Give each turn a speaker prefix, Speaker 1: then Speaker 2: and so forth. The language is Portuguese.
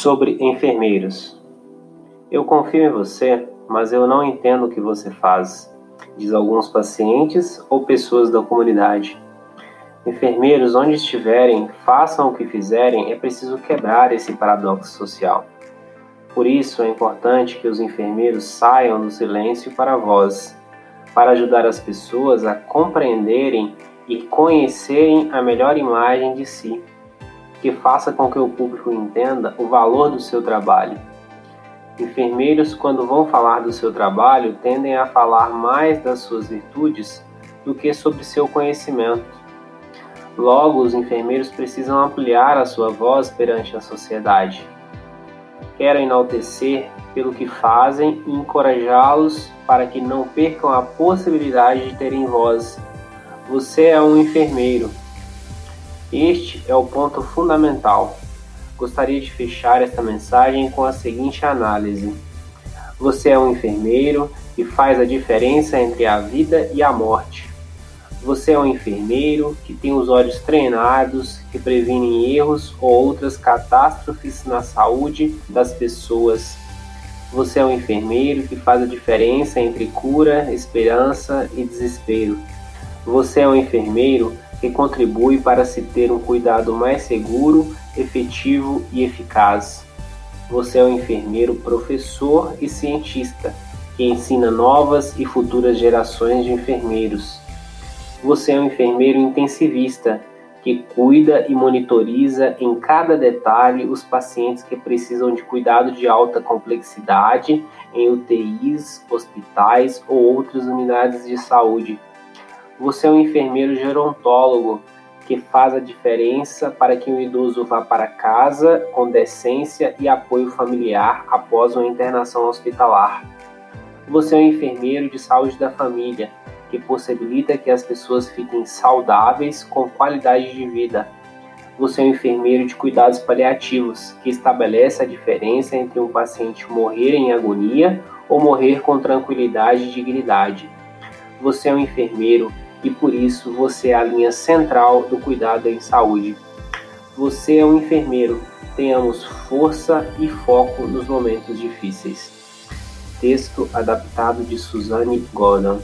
Speaker 1: Sobre enfermeiros. Eu confio em você, mas eu não entendo o que você faz, diz alguns pacientes ou pessoas da comunidade. Enfermeiros, onde estiverem, façam o que fizerem, é preciso quebrar esse paradoxo social. Por isso é importante que os enfermeiros saiam do silêncio para a voz, para ajudar as pessoas a compreenderem e conhecerem a melhor imagem de si, que faça com que o público entenda o valor do seu trabalho. Enfermeiros, quando vão falar do seu trabalho, tendem a falar mais das suas virtudes do que sobre seu conhecimento. Logo, os enfermeiros precisam ampliar a sua voz perante a sociedade quero enaltecer pelo que fazem e encorajá-los para que não percam a possibilidade de terem voz. Você é um enfermeiro. Este é o ponto fundamental. Gostaria de fechar esta mensagem com a seguinte análise: Você é um enfermeiro e faz a diferença entre a vida e a morte. Você é um enfermeiro que tem os olhos treinados, que previnem erros ou outras catástrofes na saúde das pessoas. Você é um enfermeiro que faz a diferença entre cura, esperança e desespero. Você é um enfermeiro que contribui para se ter um cuidado mais seguro, efetivo e eficaz. Você é um enfermeiro professor e cientista que ensina novas e futuras gerações de enfermeiros. Você é um enfermeiro intensivista que cuida e monitoriza em cada detalhe os pacientes que precisam de cuidado de alta complexidade em UTIs, hospitais ou outras unidades de saúde. Você é um enfermeiro gerontólogo que faz a diferença para que o idoso vá para casa com decência e apoio familiar após uma internação hospitalar. Você é um enfermeiro de saúde da família que possibilita que as pessoas fiquem saudáveis com qualidade de vida. Você é um enfermeiro de cuidados paliativos, que estabelece a diferença entre um paciente morrer em agonia ou morrer com tranquilidade e dignidade. Você é um enfermeiro e por isso você é a linha central do cuidado em saúde. Você é um enfermeiro. Tenhamos força e foco nos momentos difíceis. Texto adaptado de Suzanne Gordon.